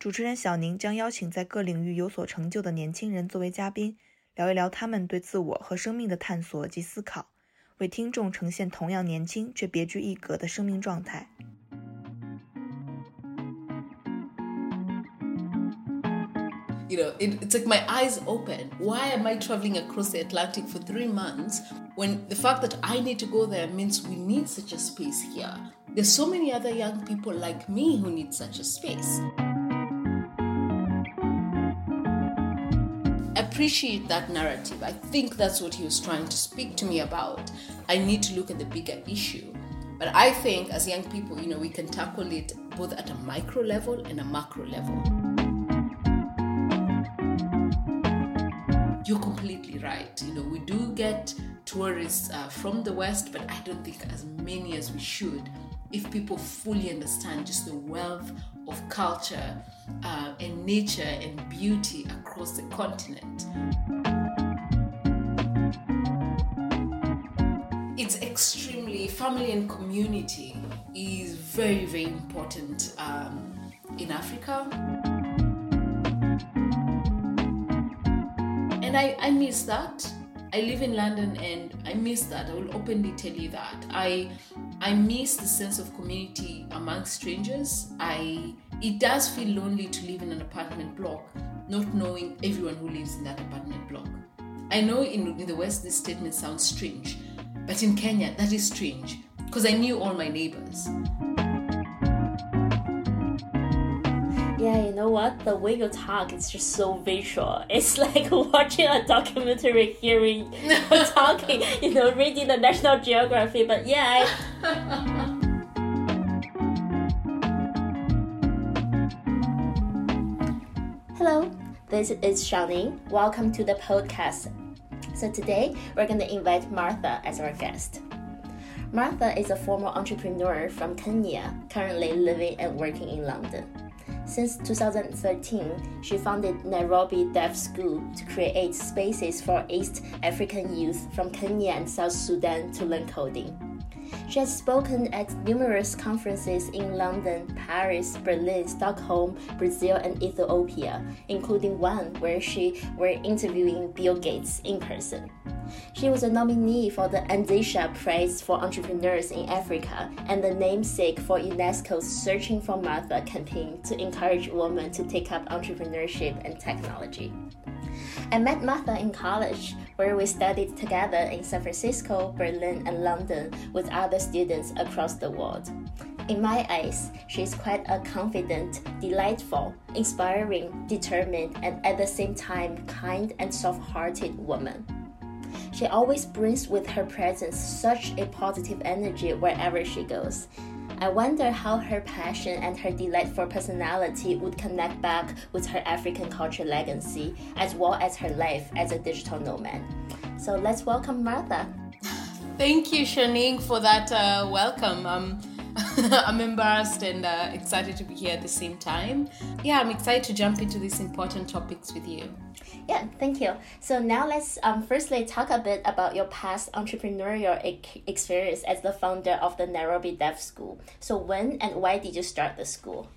主持人小宁将邀请在各领域有所成就的年轻人作为嘉宾，聊一聊他们对自我和生命的探索及思考，为听众呈现同样年轻却别具一格的生命状态。you know, it, it's like my eyes open. Why am I traveling across the Atlantic for three months when the fact that I need to go there means we need such a space here? There's so many other young people like me who need such a space. Appreciate that narrative. I think that's what he was trying to speak to me about. I need to look at the bigger issue. But I think as young people, you know, we can tackle it both at a micro level and a macro level. You're completely right. You know, we do get tourists uh, from the West, but I don't think as many as we should if people fully understand just the wealth of culture uh, and nature and beauty across the continent. It's extremely, family and community is very, very important um, in Africa. and I, I miss that. I live in London and I miss that. I will openly tell you that. I I miss the sense of community among strangers. I it does feel lonely to live in an apartment block, not knowing everyone who lives in that apartment block. I know in, in the West this statement sounds strange, but in Kenya that is strange because I knew all my neighbors. Yeah, you know what? The way you talk is just so visual. It's like watching a documentary, hearing you talking, you know, reading the National Geography. But yeah, I, Hello, this is Xiaoning. Welcome to the podcast. So today we're going to invite Martha as our guest. Martha is a former entrepreneur from Kenya, currently living and working in London. Since 2013, she founded Nairobi Dev School to create spaces for East African youth from Kenya and South Sudan to learn coding. She has spoken at numerous conferences in London, Paris, Berlin, Stockholm, Brazil, and Ethiopia, including one where she were interviewing Bill Gates in person. She was a nominee for the Anzisha Prize for Entrepreneurs in Africa and the namesake for UNESCO's Searching for Martha campaign to encourage women to take up entrepreneurship and technology. I met Martha in college, where we studied together in San Francisco, Berlin, and London with other students across the world. In my eyes, she is quite a confident, delightful, inspiring, determined, and at the same time kind and soft hearted woman. She always brings with her presence such a positive energy wherever she goes. I wonder how her passion and her delightful personality would connect back with her African culture legacy, as well as her life as a digital nomad. So let's welcome Martha. Thank you, Xiaoning, for that uh, welcome. Um, I'm embarrassed and uh, excited to be here at the same time. Yeah, I'm excited to jump into these important topics with you. Yeah, thank you. So now let's um, firstly talk a bit about your past entrepreneurial e- experience as the founder of the Nairobi Dev School. So when and why did you start the school?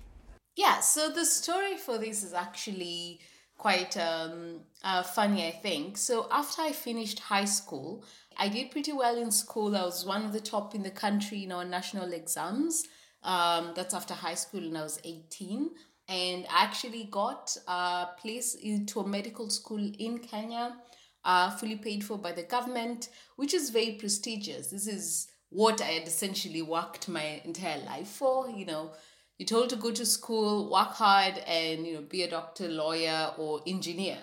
Yeah, so the story for this is actually quite um, uh, funny, I think. So after I finished high school, I did pretty well in school. I was one of the top in the country in our national exams. Um, that's after high school, and I was 18. And I actually got a place into a medical school in Kenya, uh, fully paid for by the government, which is very prestigious. This is what I had essentially worked my entire life for. You know, you're told to go to school, work hard, and you know, be a doctor, lawyer, or engineer.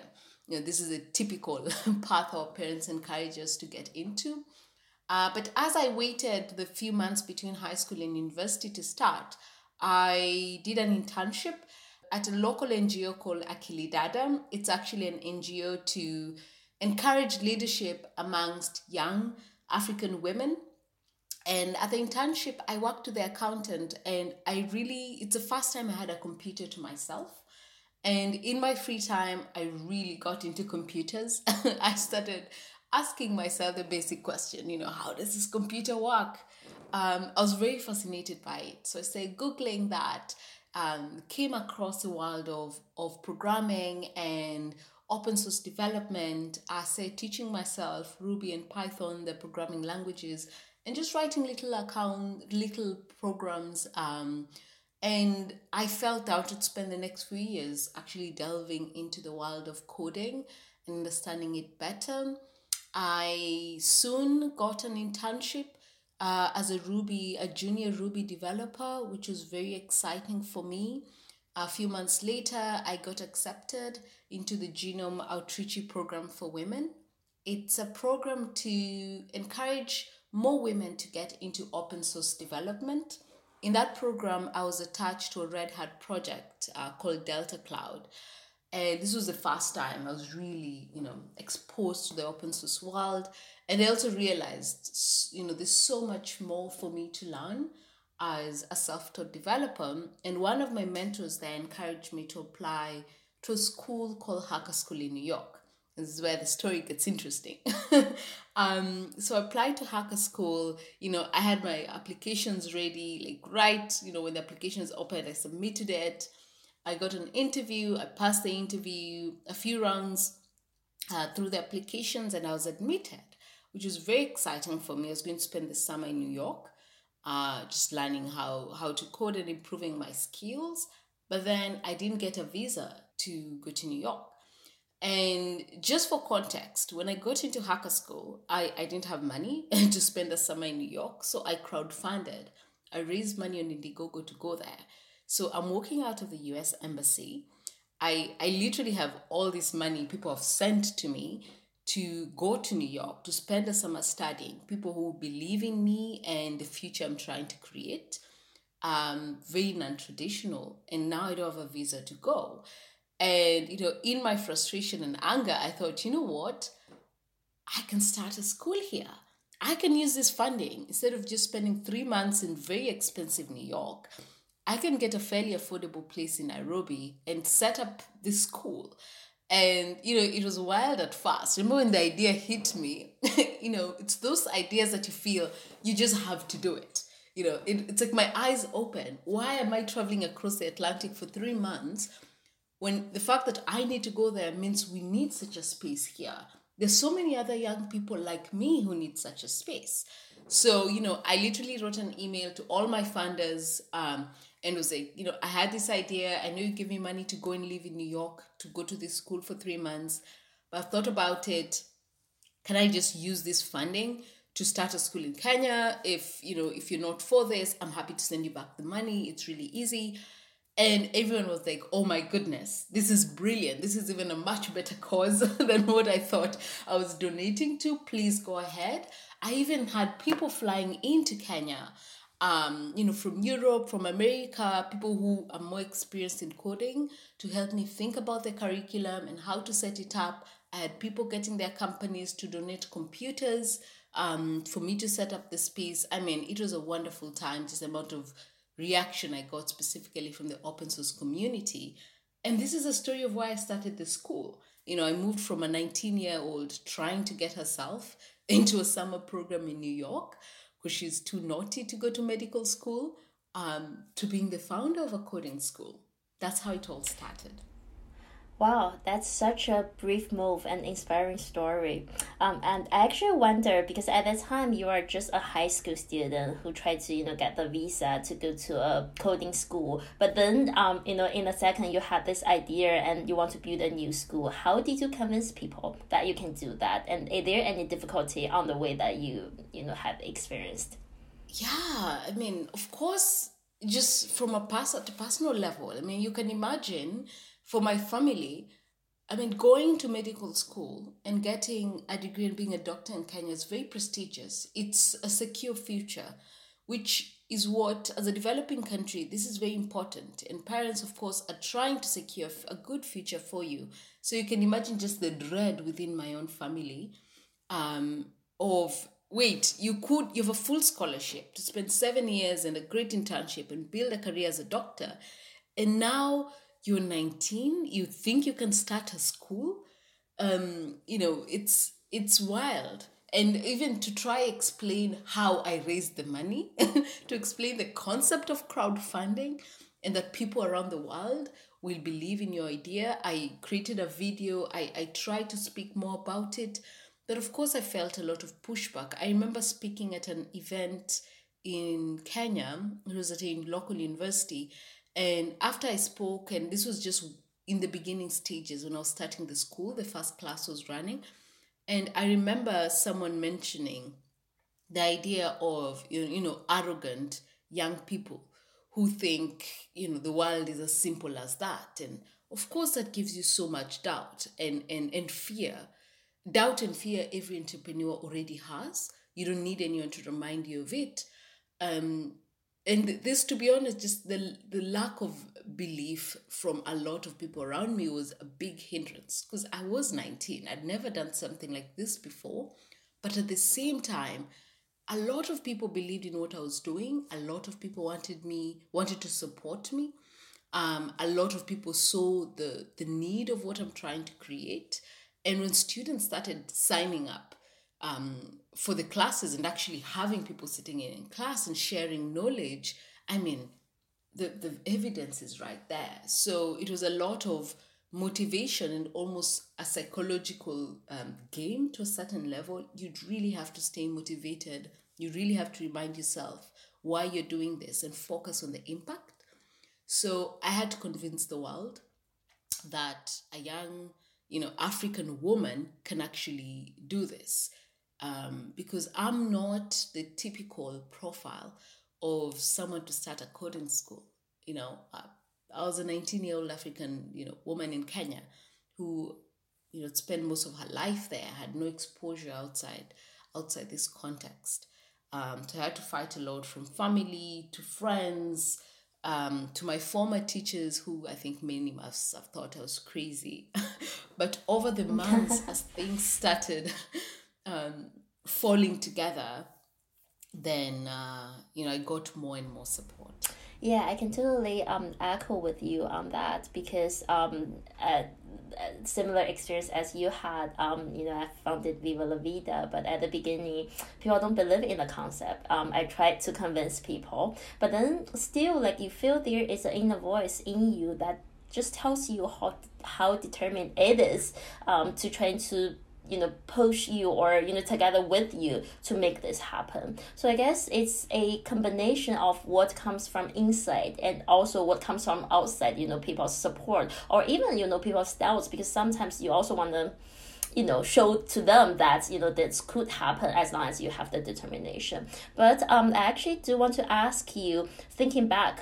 You know, this is a typical path our parents encourage us to get into. Uh, but as I waited the few months between high school and university to start, I did an internship at a local NGO called Akili. It's actually an NGO to encourage leadership amongst young African women. And at the internship, I worked with the accountant, and I really, it's the first time I had a computer to myself. And in my free time, I really got into computers. I started asking myself the basic question, you know, how does this computer work? Um, I was very fascinated by it. So I started Googling that, um, came across the world of, of programming and open source development. I started teaching myself Ruby and Python, the programming languages, and just writing little account, little programs. Um, and I felt I would spend the next few years actually delving into the world of coding and understanding it better. I soon got an internship uh, as a Ruby, a junior Ruby developer, which was very exciting for me. A few months later, I got accepted into the GNOME Outreach Program for Women. It's a program to encourage more women to get into open source development. In that program, I was attached to a Red Hat project uh, called Delta Cloud. And this was the first time I was really, you know, exposed to the open source world. And I also realized, you know, there's so much more for me to learn as a self-taught developer. And one of my mentors there encouraged me to apply to a school called Hacker School in New York. This is where the story gets interesting. um, so I applied to Hacker School. You know, I had my applications ready, like right, you know, when the applications opened, I submitted it. I got an interview. I passed the interview, a few rounds uh, through the applications, and I was admitted, which was very exciting for me. I was going to spend the summer in New York, uh, just learning how how to code and improving my skills. But then I didn't get a visa to go to New York. And just for context, when I got into hacker school, I, I didn't have money to spend the summer in New York. So I crowdfunded. I raised money on Indiegogo to go there. So I'm walking out of the US Embassy. I, I literally have all this money people have sent to me to go to New York to spend the summer studying. People who believe in me and the future I'm trying to create. Um, very non traditional. And now I don't have a visa to go. And, you know, in my frustration and anger, I thought, you know what? I can start a school here. I can use this funding instead of just spending three months in very expensive New York. I can get a fairly affordable place in Nairobi and set up this school. And, you know, it was wild at first. Remember when the idea hit me? you know, it's those ideas that you feel you just have to do it. You know, it, it's like my eyes open. Why am I traveling across the Atlantic for three months when the fact that I need to go there means we need such a space here. There's so many other young people like me who need such a space. So, you know, I literally wrote an email to all my funders um, and was like, you know, I had this idea. I know you give me money to go and live in New York to go to this school for three months, but I've thought about it. Can I just use this funding to start a school in Kenya? If, you know, if you're not for this, I'm happy to send you back the money. It's really easy. And everyone was like, oh my goodness, this is brilliant. This is even a much better cause than what I thought I was donating to. Please go ahead. I even had people flying into Kenya, um, you know, from Europe, from America, people who are more experienced in coding to help me think about the curriculum and how to set it up. I had people getting their companies to donate computers um, for me to set up the space. I mean, it was a wonderful time, just amount of reaction I got specifically from the open source community. And this is a story of why I started the school. You know, I moved from a 19 year old trying to get herself into a summer program in New York because she's too naughty to go to medical school um, to being the founder of a coding school. That's how it all started. Wow, that's such a brief move and inspiring story. Um, and I actually wonder because at that time you are just a high school student who tried to you know get the visa to go to a coding school. But then um, you know in a second you had this idea and you want to build a new school. How did you convince people that you can do that? And is there any difficulty on the way that you you know have experienced? Yeah, I mean, of course, just from a pers- personal level. I mean, you can imagine for my family, I mean, going to medical school and getting a degree and being a doctor in Kenya is very prestigious. It's a secure future, which is what, as a developing country, this is very important. And parents, of course, are trying to secure a good future for you. So you can imagine just the dread within my own family um, of wait, you could, you have a full scholarship to spend seven years and a great internship and build a career as a doctor. And now you're 19, you think you can start a school. Um, you know, it's it's wild and even to try explain how I raised the money, to explain the concept of crowdfunding and that people around the world will believe in your idea. I created a video, I, I tried to speak more about it, but of course I felt a lot of pushback. I remember speaking at an event in Kenya, it was at a local university, and after I spoke, and this was just in the beginning stages when I was starting the school, the first class was running and I remember someone mentioning the idea of, you know, arrogant young people who think, you know, the world is as simple as that. And of course, that gives you so much doubt and, and, and fear. Doubt and fear every entrepreneur already has. You don't need anyone to remind you of it. Um, and this, to be honest, just the, the lack of belief from a lot of people around me was a big hindrance because I was 19. I'd never done something like this before. But at the same time, a lot of people believed in what I was doing. A lot of people wanted me, wanted to support me. Um, a lot of people saw the, the need of what I'm trying to create. And when students started signing up um, for the classes and actually having people sitting in, class and sharing knowledge, I mean, the, the evidence is right there. So it was a lot of motivation and almost a psychological um, game to a certain level. You'd really have to stay motivated. You really have to remind yourself why you're doing this and focus on the impact. So I had to convince the world that a young, you know, African woman can actually do this. Um, because I'm not the typical profile of someone to start a coding school. You know, I, I was a 19 year old African, you know, woman in Kenya who, you know, spent most of her life there, had no exposure outside outside this context. Um, so I had to fight a lot from family to friends, um, to my former teachers, who I think many must have thought I was crazy. but over the months, as things started um, falling together, then uh, you know I got more and more support. Yeah, I can totally um, echo with you on that because um, a, a similar experience as you had, um, you know, I founded Viva La Vida, but at the beginning, people don't believe in the concept. Um, I tried to convince people, but then still, like, you feel there is an inner voice in you that just tells you how how determined it is um, to try to you know push you or you know together with you to make this happen. So i guess it's a combination of what comes from inside and also what comes from outside you know people's support or even you know people's doubts because sometimes you also want to you know show to them that you know this could happen as long as you have the determination. But um i actually do want to ask you thinking back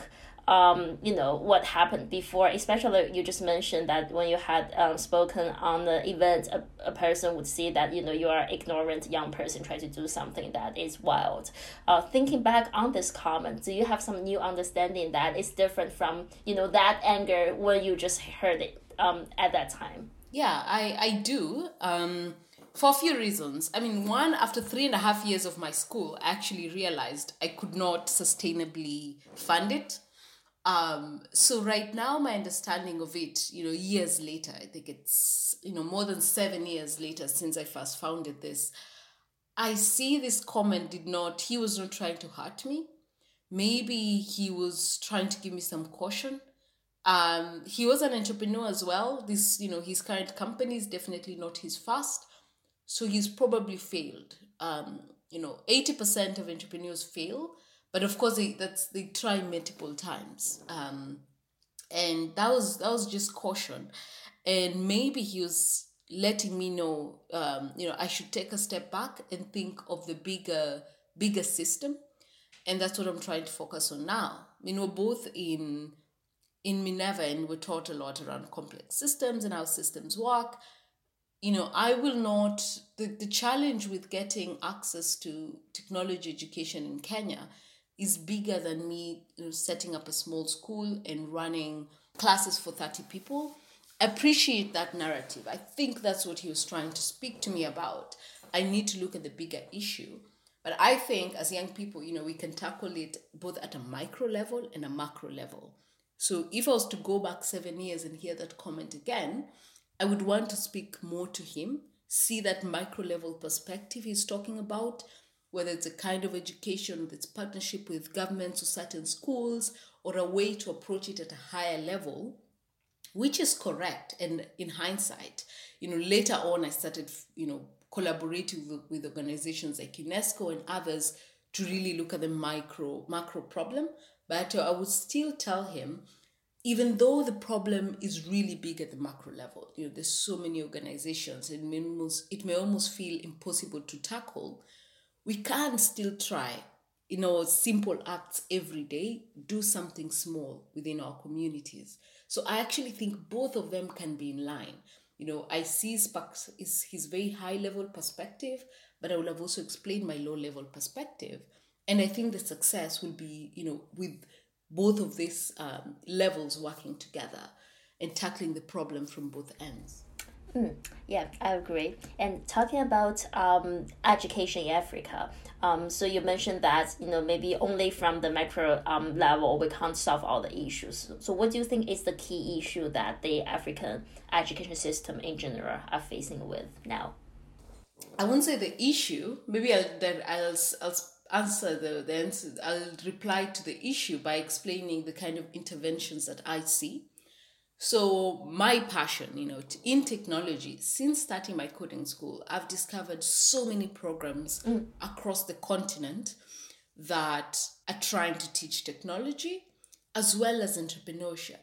um, you know what happened before especially you just mentioned that when you had um, spoken on the event a, a person would see that you know you are ignorant young person trying to do something that is wild uh, thinking back on this comment do you have some new understanding that is different from you know that anger when you just heard it um, at that time yeah i i do um for a few reasons. I mean, one, after three and a half years of my school, I actually realized I could not sustainably fund it. Um, so right now, my understanding of it, you know, years later, I think it's, you know, more than seven years later since I first founded this, I see this comment did not, he was not trying to hurt me. Maybe he was trying to give me some caution. Um, he was an entrepreneur as well. This, you know, his current company is definitely not his first. So he's probably failed. Um, you know, 80% of entrepreneurs fail but of course they that's they try multiple times. Um and that was that was just caution. And maybe he was letting me know um you know i should take a step back and think of the bigger bigger system. And that's what i'm trying to focus on now. You know both in in minerva and we're taught a lot around complex systems and how systems work. You know i will not the, the challenge with getting access to technology education in kenya is bigger than me you know, setting up a small school and running classes for 30 people. Appreciate that narrative. I think that's what he was trying to speak to me about. I need to look at the bigger issue. But I think as young people, you know, we can tackle it both at a micro level and a macro level. So if I was to go back seven years and hear that comment again, I would want to speak more to him, see that micro level perspective he's talking about, whether it's a kind of education with its partnership with governments or certain schools, or a way to approach it at a higher level, which is correct. And in hindsight, you know, later on, I started, you know, collaborating with, with organizations like UNESCO and others to really look at the micro macro problem. But I would still tell him, even though the problem is really big at the macro level, you know, there's so many organizations, it almost, it may almost feel impossible to tackle. We can still try, you know, simple acts every day, do something small within our communities. So I actually think both of them can be in line. You know, I see Sparks is his very high level perspective, but I will have also explained my low level perspective. And I think the success will be, you know, with both of these um, levels working together and tackling the problem from both ends. Mm, yeah, I agree. And talking about um, education in Africa, um, so you mentioned that you know maybe only from the macro um, level we can't solve all the issues. So what do you think is the key issue that the African education system in general are facing with now? I wouldn't say the issue. Maybe I'll then I'll, I'll answer the, the answer. I'll reply to the issue by explaining the kind of interventions that I see. So my passion, you know, in technology, since starting my coding school, I've discovered so many programs mm. across the continent that are trying to teach technology as well as entrepreneurship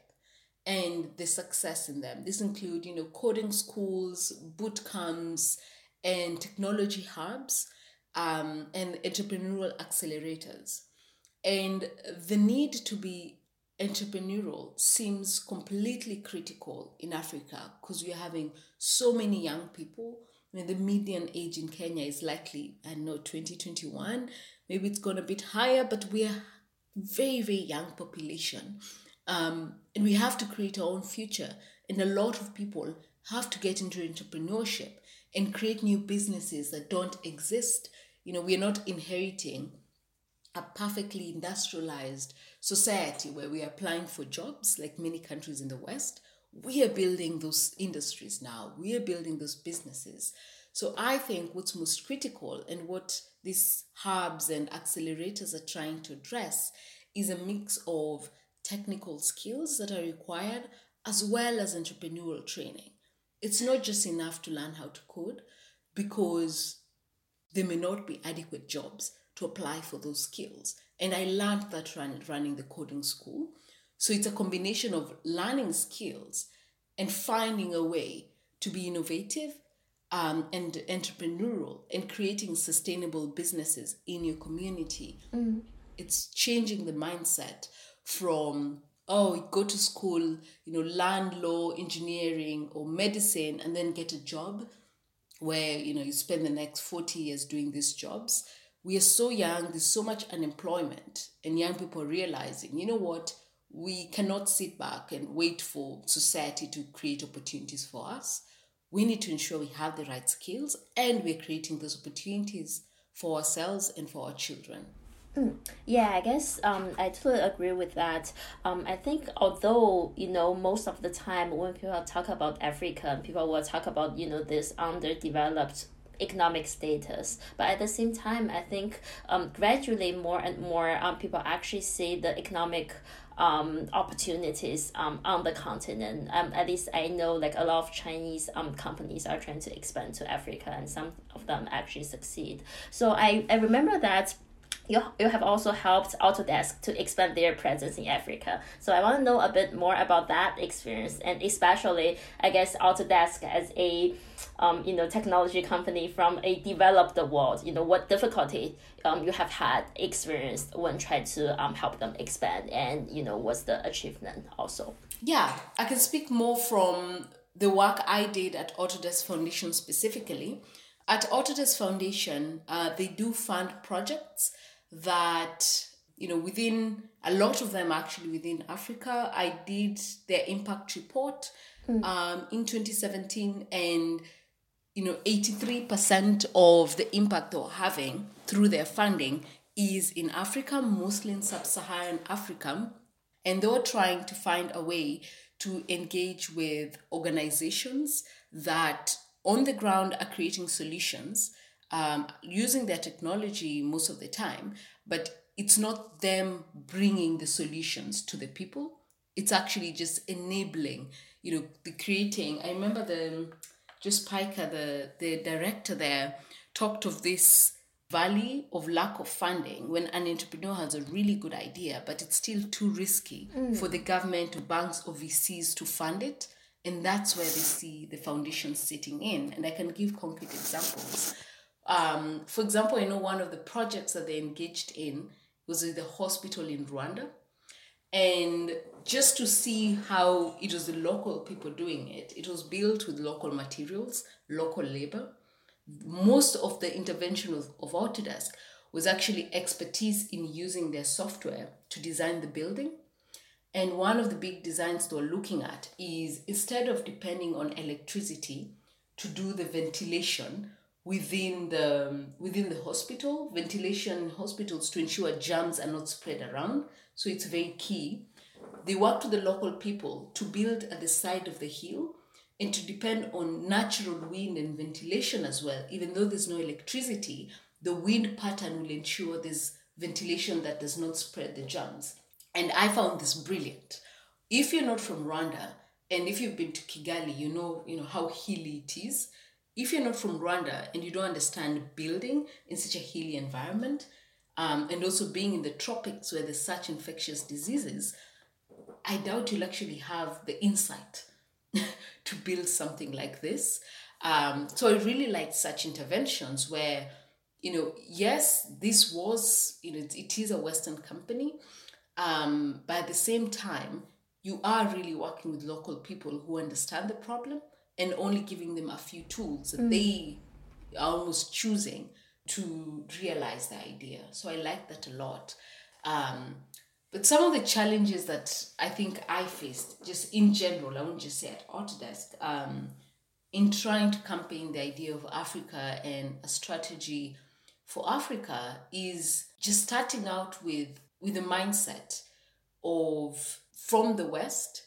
and the success in them. This include, you know, coding schools, boot camps, and technology hubs um, and entrepreneurial accelerators. And the need to be entrepreneurial seems completely critical in Africa because we are having so many young people. I mean, the median age in Kenya is likely, I know, 2021. Maybe it's gone a bit higher, but we are very, very young population. Um, and we have to create our own future. And a lot of people have to get into entrepreneurship and create new businesses that don't exist. You know, we're not inheriting a perfectly industrialized society where we are applying for jobs like many countries in the West. We are building those industries now, we are building those businesses. So I think what's most critical and what these hubs and accelerators are trying to address is a mix of technical skills that are required as well as entrepreneurial training. It's not just enough to learn how to code because there may not be adequate jobs to apply for those skills. And I learned that run, running the coding school. So it's a combination of learning skills and finding a way to be innovative um, and entrepreneurial and creating sustainable businesses in your community. Mm. It's changing the mindset from oh go to school you know learn law engineering or medicine and then get a job where you know you spend the next 40 years doing these jobs we are so young there's so much unemployment and young people realizing you know what? We cannot sit back and wait for society to create opportunities for us. We need to ensure we have the right skills and we're creating those opportunities for ourselves and for our children. Mm, yeah, I guess um, I totally agree with that. Um, I think although you know most of the time when people talk about Africa, people will talk about you know this underdeveloped economic status but at the same time i think um, gradually more and more um, people actually see the economic um, opportunities um, on the continent. Um, at least I know like a lot of Chinese um, companies are trying to expand to Africa and some of them actually succeed. So I, I remember that you, you have also helped Autodesk to expand their presence in Africa. So I want to know a bit more about that experience and especially I guess Autodesk as a um, you know technology company from a developed world. You know what difficulty um, you have had experienced when trying to um, help them expand and you know what's the achievement also. Yeah, I can speak more from the work I did at Autodesk Foundation specifically. At Autodesk Foundation, uh, they do fund projects that you know, within a lot of them actually within Africa. I did their impact report um, in 2017, and you know, 83% of the impact they're having through their funding is in Africa, mostly in sub Saharan Africa. And they were trying to find a way to engage with organizations that on the ground are creating solutions um, using their technology most of the time, but it's not them bringing the solutions to the people. It's actually just enabling, you know, the creating. I remember the Joe Speicher, the the director there, talked of this valley of lack of funding when an entrepreneur has a really good idea, but it's still too risky for the government or banks or VCs to fund it. And that's where they see the foundation sitting in. And I can give concrete examples. Um, for example, I know one of the projects that they engaged in was with the hospital in Rwanda. And just to see how it was the local people doing it, it was built with local materials, local labor. Most of the intervention of, of Autodesk was actually expertise in using their software to design the building. And one of the big designs they're looking at is instead of depending on electricity to do the ventilation within the within the hospital, ventilation hospitals to ensure germs are not spread around. So it's very key. They work with the local people to build at the side of the hill and to depend on natural wind and ventilation as well. Even though there's no electricity, the wind pattern will ensure there's ventilation that does not spread the germs. And I found this brilliant. If you're not from Rwanda and if you've been to Kigali, you know, you know how hilly it is. If you're not from Rwanda and you don't understand building in such a hilly environment, um, and also being in the tropics where there's such infectious diseases, I doubt you'll actually have the insight to build something like this. Um, so I really like such interventions where, you know, yes, this was, you know, it, it is a Western company, um, but at the same time, you are really working with local people who understand the problem and only giving them a few tools that they are almost choosing to realize the idea. So I like that a lot. Um, but some of the challenges that I think I faced, just in general, I won't just say at Autodesk, um, in trying to campaign the idea of Africa and a strategy for Africa is just starting out with with the mindset of from the West,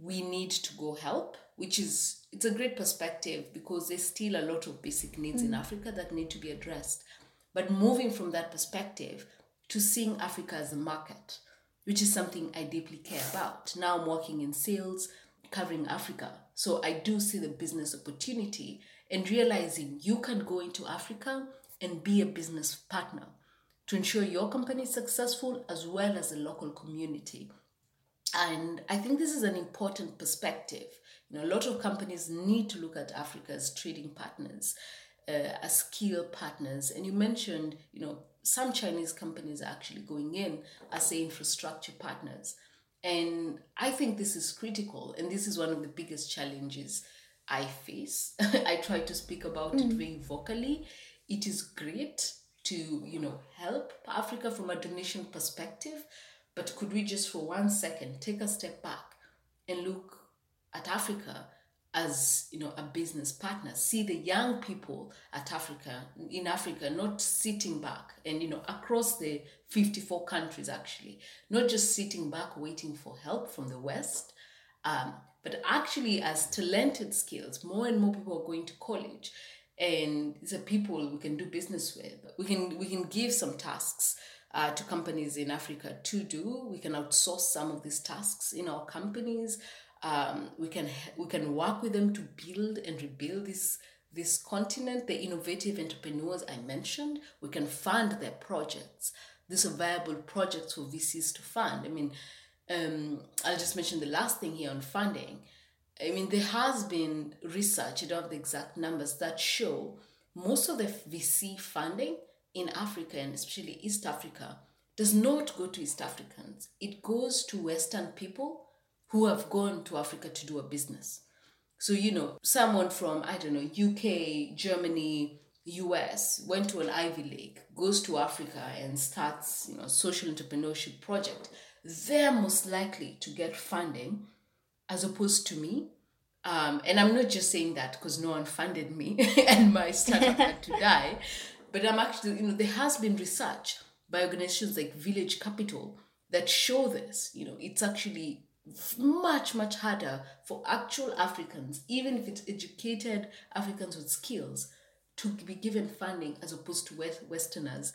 we need to go help, which is it's a great perspective because there's still a lot of basic needs in mm. Africa that need to be addressed. But moving from that perspective to seeing Africa as a market, which is something I deeply care about. Now I'm working in sales, covering Africa. So I do see the business opportunity and realizing you can go into Africa and be a business partner to ensure your company is successful as well as the local community. And I think this is an important perspective. You know, a lot of companies need to look at Africa as trading partners, uh, as skill partners. And you mentioned, you know, some Chinese companies are actually going in as say infrastructure partners. And I think this is critical, and this is one of the biggest challenges I face. I try to speak about it very vocally. It is great to, you know, help Africa from a donation perspective, but could we just for one second take a step back and look at Africa as you know a business partner? See the young people at africa in africa not sitting back and you know across the 54 countries actually. Not just sitting back waiting for help from the west um, but actually as talented skills more and more people are going to college and the people we can do business with. We can we can give some tasks uh, to companies in africa to do. We can outsource some of these tasks in our companies. Um, we can we can work with them to build and rebuild this this continent. The innovative entrepreneurs i mentioned we can fund their projects. These are viable projects for vcs to fund. I mean um, i'll just mention the last thing here on funding i mean there has been research i don't have the exact numbers that show most of the vc funding in africa and especially east africa does not go to east africans it goes to western people who have gone to Africa to do a business. So, you know, someone from, I don't know, UK, Germany, US, went to an Ivy League, goes to Africa and starts, you know, social entrepreneurship project, they're most likely to get funding as opposed to me. Um, and I'm not just saying that because no one funded me and my startup had to die, but I'm actually, you know, there has been research by organizations like Village Capital that show this. You know, it's actually much, much harder for actual Africans, even if it's educated Africans with skills, to be given funding as opposed to Westerners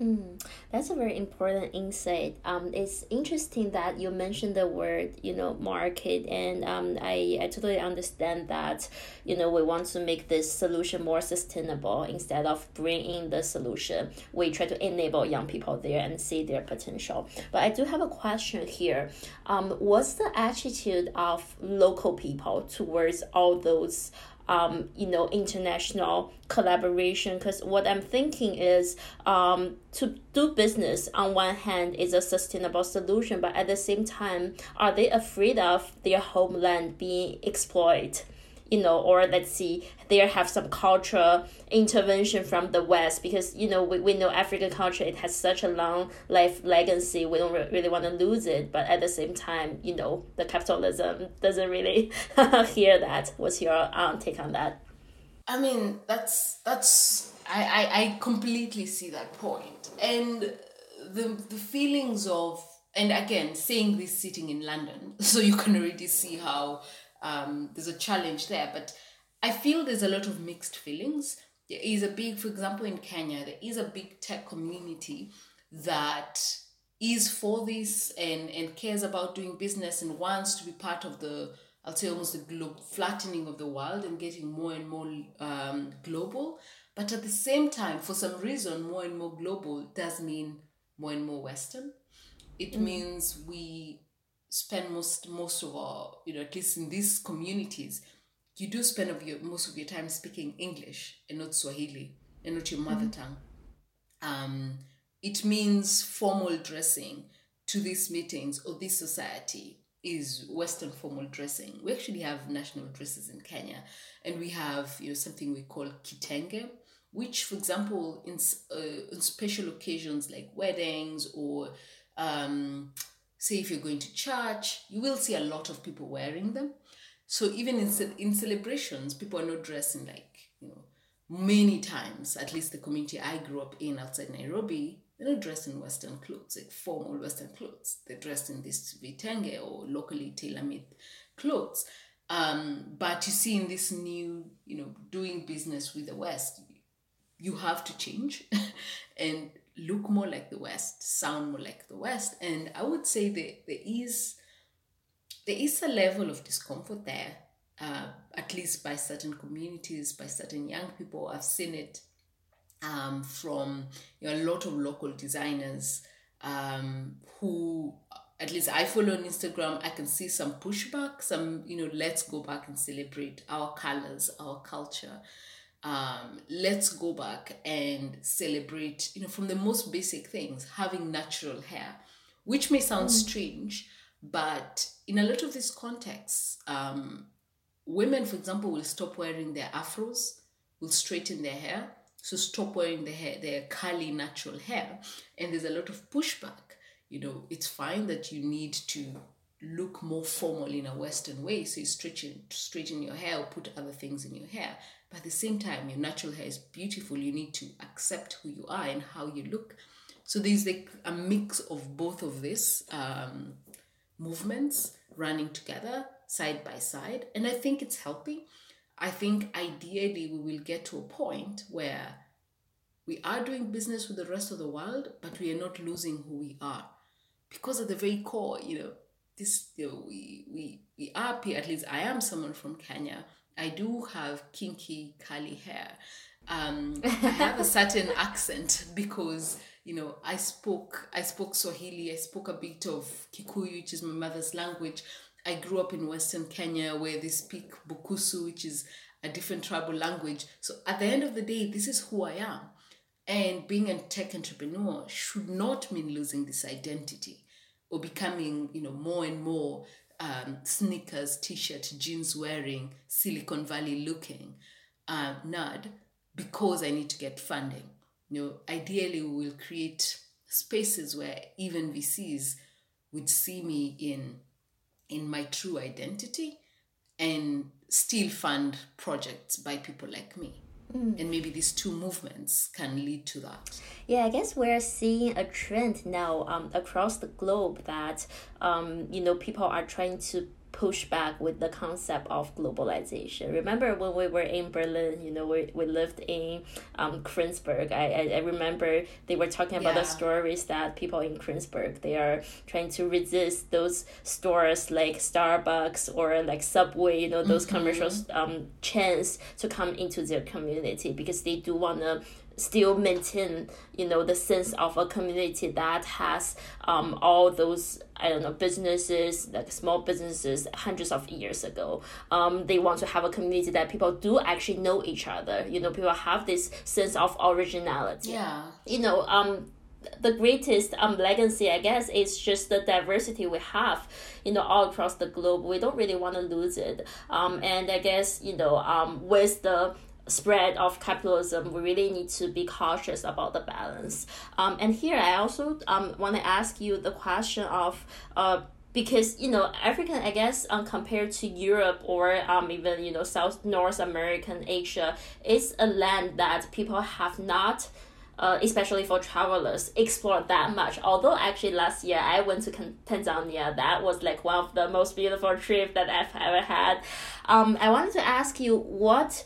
Mm, that's a very important insight. Um, it's interesting that you mentioned the word, you know, market, and um, I, I totally understand that, you know, we want to make this solution more sustainable instead of bringing the solution. We try to enable young people there and see their potential. But I do have a question here. Um, what's the attitude of local people towards all those um, you know, international collaboration. Because what I'm thinking is um, to do business on one hand is a sustainable solution, but at the same time, are they afraid of their homeland being exploited? You know, or let's see, there have some cultural intervention from the West because, you know, we, we know African culture, it has such a long life legacy. We don't re- really want to lose it. But at the same time, you know, the capitalism doesn't really hear that. What's your um, take on that? I mean, that's, that's, I, I, I completely see that point. And the, the feelings of, and again, saying this sitting in London, so you can already see how um, there's a challenge there. But I feel there's a lot of mixed feelings. There is a big, for example, in Kenya, there is a big tech community that is for this and, and cares about doing business and wants to be part of the, I'll say almost the globe flattening of the world and getting more and more um, global. But at the same time, for some reason, more and more global does mean more and more Western. It mm. means we spend most most of our you know at least in these communities you do spend of your most of your time speaking english and not swahili and not your mother mm-hmm. tongue um, it means formal dressing to these meetings or this society is western formal dressing we actually have national dresses in kenya and we have you know something we call kitenge which for example in, uh, in special occasions like weddings or um, say if you're going to church, you will see a lot of people wearing them. So even in, in celebrations, people are not dressing like, you know, many times, at least the community I grew up in outside Nairobi, they're not dressed in Western clothes, like formal Western clothes. They're dressed in this vitenge or locally tailor-made clothes. Um, but you see in this new, you know, doing business with the West, you have to change. and look more like the West, sound more like the West. And I would say that there is there is a level of discomfort there, uh, at least by certain communities, by certain young people. I've seen it um, from you know, a lot of local designers um, who at least I follow on Instagram, I can see some pushback, some, you know, let's go back and celebrate our colors, our culture um, let's go back and celebrate, you know, from the most basic things, having natural hair, which may sound mm. strange, but in a lot of these contexts, um, women, for example, will stop wearing their afros, will straighten their hair, so stop wearing their hair, their curly natural hair, and there's a lot of pushback. You know, it's fine that you need to look more formal in a Western way, so you straighten straighten your hair or put other things in your hair. But at the same time, your natural hair is beautiful. You need to accept who you are and how you look. So there's like a mix of both of these um, movements running together side by side. And I think it's healthy. I think ideally we will get to a point where we are doing business with the rest of the world, but we are not losing who we are. Because at the very core, you know, this you know, we we we are at least I am someone from Kenya I do have kinky curly hair. Um, I have a certain accent because you know I spoke I spoke Swahili. I spoke a bit of Kikuyu, which is my mother's language. I grew up in Western Kenya where they speak Bukusu, which is a different tribal language. So at the end of the day, this is who I am. And being a tech entrepreneur should not mean losing this identity or becoming, you know, more and more um, sneakers, t shirt, jeans wearing, Silicon Valley looking uh, nerd, because I need to get funding. You know, ideally, we will create spaces where even VCs would see me in in my true identity and still fund projects by people like me. Mm. And maybe these two movements can lead to that. Yeah, I guess we're seeing a trend now um, across the globe that um, you know people are trying to push back with the concept of globalization. Remember when we were in Berlin, you know, we, we lived in um, Kreuzberg. I, I, I remember they were talking about yeah. the stories that people in Kreuzberg, they are trying to resist those stores like Starbucks or like Subway, you know, those mm-hmm. commercial um, chains to come into their community because they do want to still maintain you know the sense of a community that has um, all those I don't know businesses like small businesses hundreds of years ago. Um, they want to have a community that people do actually know each other. You know, people have this sense of originality. Yeah. You know, um, the greatest um legacy I guess is just the diversity we have, you know, all across the globe. We don't really want to lose it. Um, and I guess you know um with the spread of capitalism, we really need to be cautious about the balance. Um, and here I also um, want to ask you the question of uh, because you know African I guess um, compared to Europe or um, even you know South North American Asia is a land that people have not uh, especially for travelers, explored that much. Although actually last year I went to Tanzania, that was like one of the most beautiful trips that I've ever had. Um, I wanted to ask you what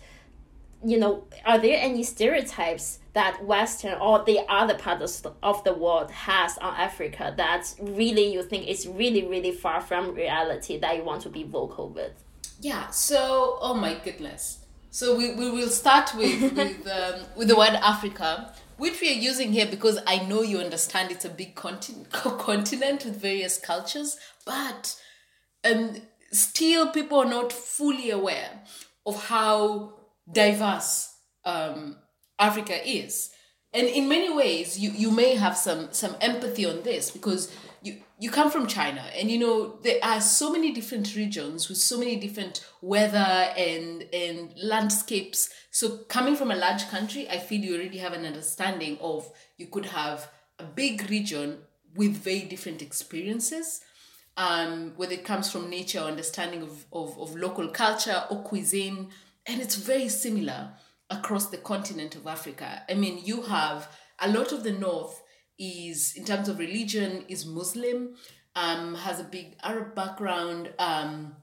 you know, are there any stereotypes that Western or the other parts of the world has on Africa that really you think is really, really far from reality that you want to be vocal with? Yeah, so, oh my goodness. So we, we will start with, with, um, with the word Africa, which we are using here because I know you understand it's a big continent, continent with various cultures, but um, still people are not fully aware of how diverse um, Africa is. And in many ways, you, you may have some some empathy on this because you, you come from China and you know there are so many different regions with so many different weather and and landscapes. So coming from a large country, I feel you already have an understanding of you could have a big region with very different experiences. Um, whether it comes from nature, understanding of, of, of local culture or cuisine, and it's very similar across the continent of Africa. I mean, you have a lot of the north is in terms of religion is Muslim, um, has a big Arab background. Um,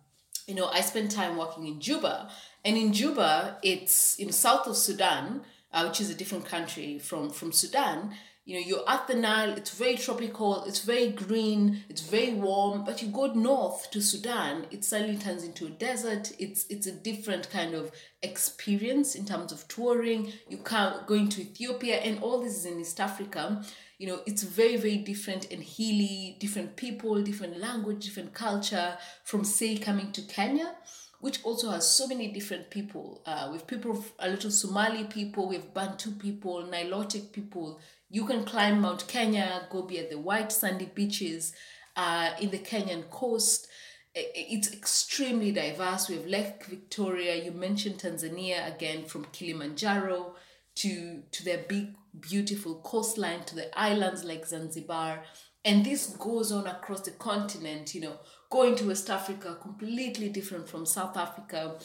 you know, I spent time working in Juba, and in Juba, it's in south of Sudan, uh, which is a different country from from Sudan you know you're at the nile it's very tropical it's very green it's very warm but you go north to sudan it suddenly turns into a desert. It's it's a different kind of experience in terms of touring. You can't going to ethiopia and all this is in east africa you know it's very very different and hilly different people different language different culture from say coming to kenya which also has so many different people. Uh, with people, a little Somali people, with Bantu people, Nilotic people, you can climb Mount Kenya, go be at the white sandy beaches uh, in the Kenyan coast. It's extremely diverse. We have Lake Victoria. You mentioned Tanzania again, from Kilimanjaro to to their big, beautiful coastline to the islands like Zanzibar. And this goes on across the continent. You know, going to West Africa, completely different from South Africa.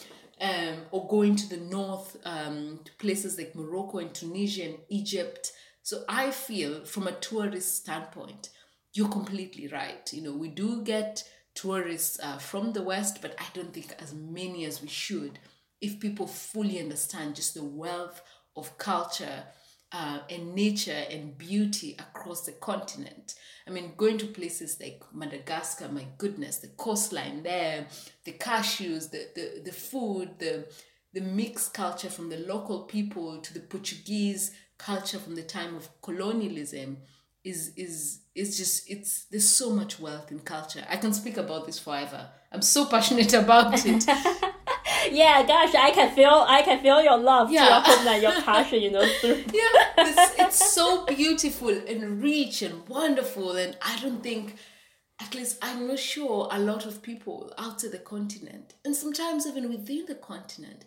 Um, or going to the north um, to places like Morocco and Tunisia and Egypt so I feel from a tourist standpoint, you're completely right. You know, we do get tourists uh, from the West, but I don't think as many as we should if people fully understand just the wealth of culture uh, and nature and beauty across the continent. I mean, going to places like Madagascar, my goodness, the coastline there, the cashews, the, the, the food, the, the mixed culture from the local people to the Portuguese culture from the time of colonialism is is is just it's there's so much wealth in culture. I can speak about this forever. I'm so passionate about it. yeah, gosh, I can feel I can feel your love yeah. to your passion, you know. Yeah, it's, it's so beautiful and rich and wonderful, and I don't think, at least I'm not sure, a lot of people outside the continent, and sometimes even within the continent,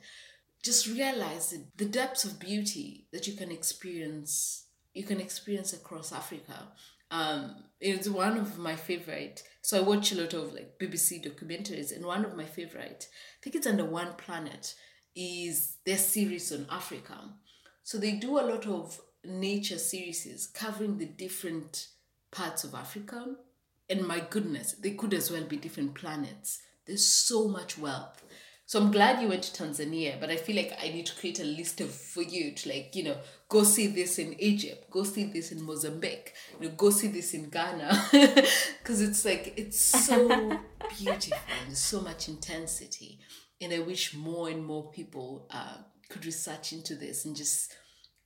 just realize the depths of beauty that you can experience you can experience across Africa. Um, it's one of my favorite. So I watch a lot of like BBC documentaries, and one of my favorite, I think it's under One Planet, is their series on Africa. So they do a lot of nature series covering the different parts of Africa. And my goodness, they could as well be different planets. There's so much wealth. So I'm glad you went to Tanzania, but I feel like I need to create a list of for you to like, you know, go see this in Egypt, go see this in Mozambique, you know, go see this in Ghana. Cause it's like it's so beautiful. and so much intensity. And I wish more and more people uh, could research into this and just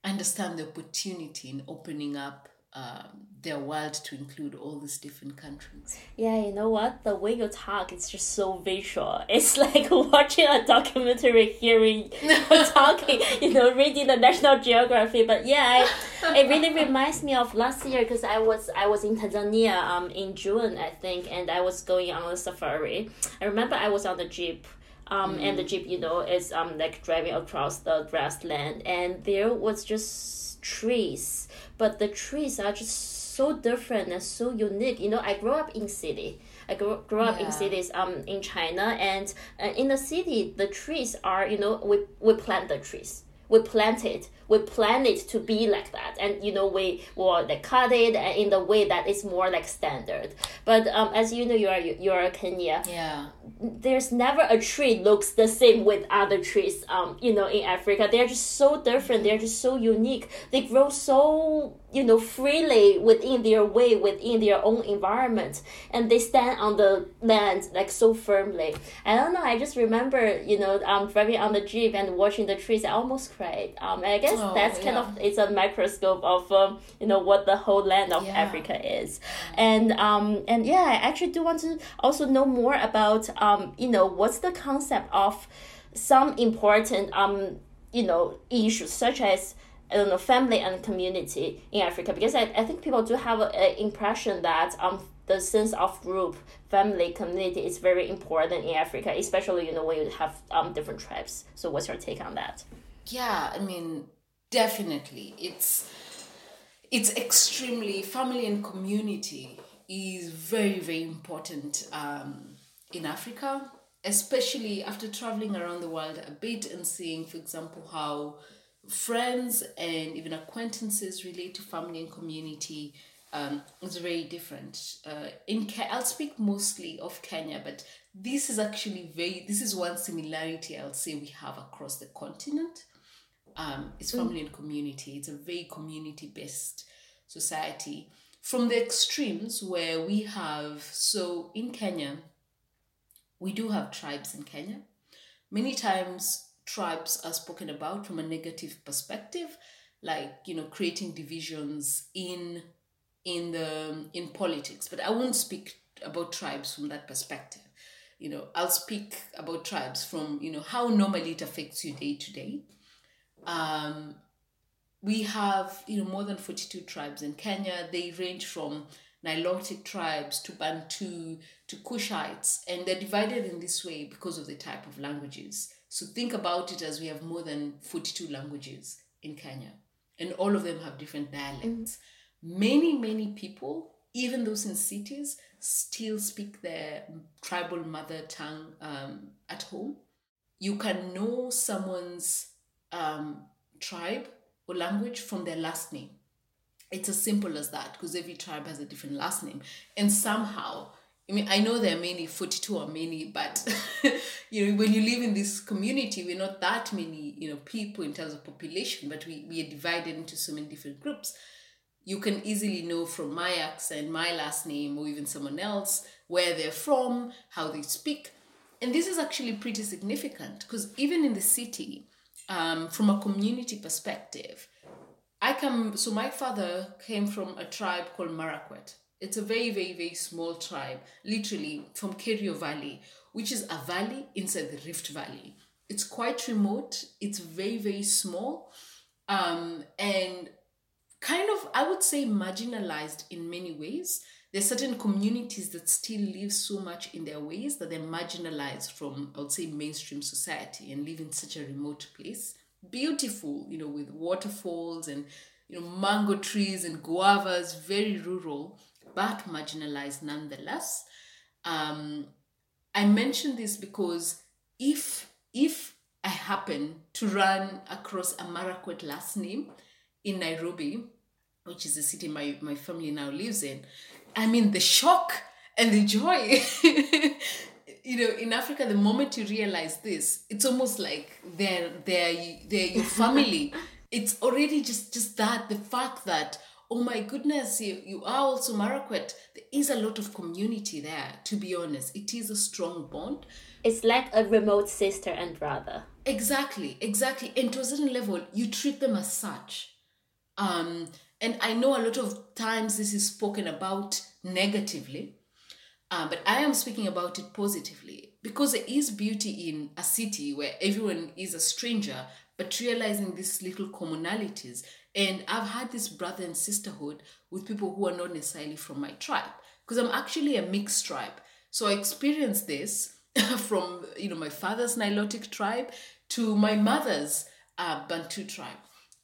understand the opportunity in opening up um, their world to include all these different countries. Yeah, you know what? The way you talk, it's just so visual. It's like watching a documentary, hearing you talking, you know, reading the National Geography. But yeah, I, it really reminds me of last year because I was I was in Tanzania um in June I think, and I was going on a safari. I remember I was on the jeep. Um, mm. and the jeep, you know, is um like driving across the grassland, and there was just trees but the trees are just so different and so unique. You know, I grew up in city. I grew, grew up yeah. in cities um in China and uh, in the city the trees are you know we we plant the trees we plant it. We plan it to be like that. And you know we will like cut it in the way that is more like standard. But um, as you know you are you are a Kenya yeah. There's never a tree looks the same with other trees um you know in Africa. They're just so different. They're just so unique. They grow so you know freely within their way within their own environment and they stand on the land like so firmly i don't know i just remember you know um driving on the jeep and watching the trees i almost cried um i guess oh, that's kind yeah. of it's a microscope of um, you know what the whole land of yeah. africa is and um and yeah i actually do want to also know more about um you know what's the concept of some important um you know issues such as I don't know, family and community in Africa because I, I think people do have an impression that um the sense of group, family, community is very important in Africa, especially you know when you have um different tribes. So what's your take on that? Yeah, I mean, definitely, it's it's extremely family and community is very very important um, in Africa, especially after traveling around the world a bit and seeing, for example, how friends and even acquaintances relate to family and community um, is very different. Uh, in Ke- I'll speak mostly of Kenya, but this is actually very. This is one similarity I'll say we have across the continent. Um, it's mm. family mm. and community. It's a very community based society. From the extremes where we have so in Kenya, we do have tribes in Kenya. Many times tribes are spoken about from a negative perspective like you know creating divisions in in the in politics. But i won't speak about tribes from that perspective. You know i'll speak about tribes from you know how normally it affects you day to day. Um we have you know more than 42 tribes in kenya. They range from nilotic tribes to bantu to kushites and they're divided in this way because of the type of languages so think about it as we have more than 42 languages in Kenya, and all of them have different dialects. Mm. Many, many people, even those in cities, still speak their tribal mother tongue um, at home. You can know someone's um, tribe or language from their last name. It's as simple as that because every tribe has a different last name. And somehow, I mean, I know there are many, 42 or many, but you know, when you live in this community, we're not that many, you know, people in terms of population, but we, we are divided into so many different groups. You can easily know from my accent, my last name, or even someone else, where they're from, how they speak. And this is actually pretty significant because even in the city, um, from a community perspective, I come, so my father came from a tribe called Marakwet it's a very, very, very small tribe, literally from Kerio Valley, which is a valley inside the Rift Valley. It's quite remote, it's very, very small, um, and kind of, I would say, marginalized in many ways There are certain communities that still live so much in their ways that they're marginalized from, I would say, mainstream society and live in such a remote place. Beautiful, you know, with waterfalls and you know mango trees and guavas, very rural, but marginalized nonetheless. Um, I mention this because if if I happen to run across a Marakwet last name in Nairobi, which is the city my, my family now lives in, I mean the shock and the joy. you know, in Africa, the moment you realize this, it's almost like they're they're they're your family. it's already just just that the fact that oh my goodness, you, you are also Marakwet. There is a lot of community there, to be honest. It is a strong bond. It's like a remote sister and brother. Exactly, exactly. And to a certain level, you treat them as such. Um, and I know a lot of times this is spoken about negatively, uh, but I am speaking about it positively because there is beauty in a city where everyone is a stranger, but realizing these little commonalities. And I've had this brother and sisterhood with people who are not necessarily from my tribe because I'm actually a mixed tribe. So I experienced this from you know my father's Nilotic tribe to my mother's uh, Bantu tribe.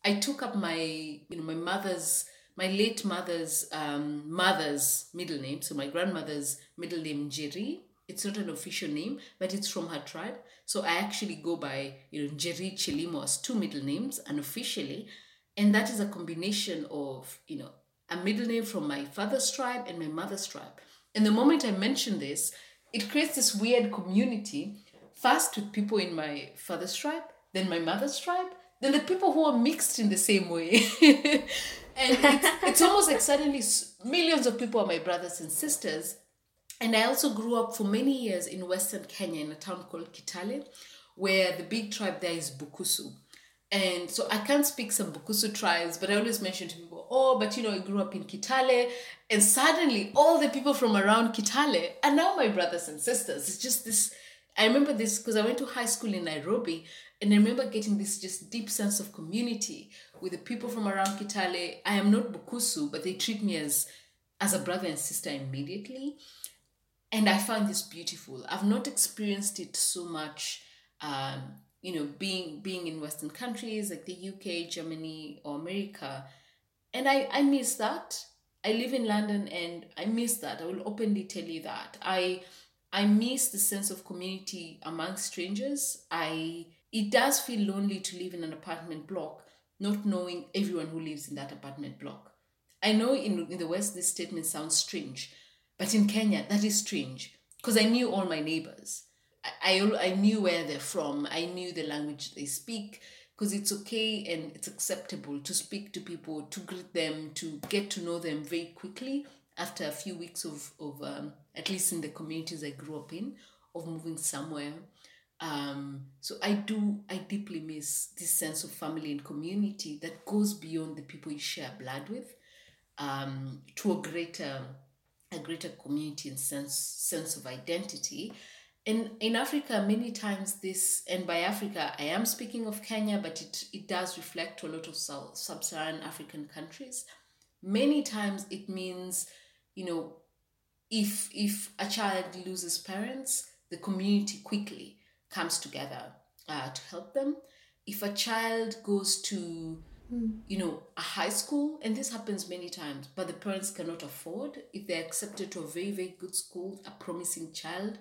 I took up my you know my mother's my late mother's um, mother's middle name, so my grandmother's middle name Njeri. It's not an official name, but it's from her tribe. So I actually go by you know Njeri Chilimo as two middle names unofficially, and that is a combination of you know a middle name from my father's tribe and my mother's tribe. And the moment I mention this, it creates this weird community first with people in my father's tribe then my mother's tribe then the people who are mixed in the same way and it's, it's almost like suddenly millions of people are my brothers and sisters and i also grew up for many years in western kenya in a town called kitale where the big tribe there is bukusu and so I can't speak some Bukusu tribes, but I always mention to people, oh, but you know, I grew up in Kitale, and suddenly all the people from around Kitale are now my brothers and sisters. It's just this. I remember this because I went to high school in Nairobi, and I remember getting this just deep sense of community with the people from around Kitale. I am not Bukusu, but they treat me as as a brother and sister immediately, and I find this beautiful. I've not experienced it so much. Um, you know being being in western countries like the uk germany or america. And i i miss that. I live in london and i miss that. I will openly tell you that. I i miss the sense of community among strangers. I it does feel lonely to live in an apartment block not knowing everyone who lives in that apartment block. I know in, in the west this statement sounds strange but in kenya that is strange because i knew all my neighbors I, I knew where they're from. I knew the language they speak because it's okay and it's acceptable to speak to people, to greet them, to get to know them very quickly after a few weeks of, of um, at least in the communities I grew up in, of moving somewhere. Um, so I do, I deeply miss this sense of family and community that goes beyond the people you share blood with um, to a greater, a greater community and sense, sense of identity in in Africa, many times this, and by Africa, I am speaking of Kenya, but it, it does reflect to a lot of South, sub Saharan African countries. Many times it means, you know, if if a child loses parents, the community quickly comes together uh, to help them. If a child goes to you know, a high school, and this happens many times, but the parents cannot afford. If they're accepted to a very, very good school, a promising child,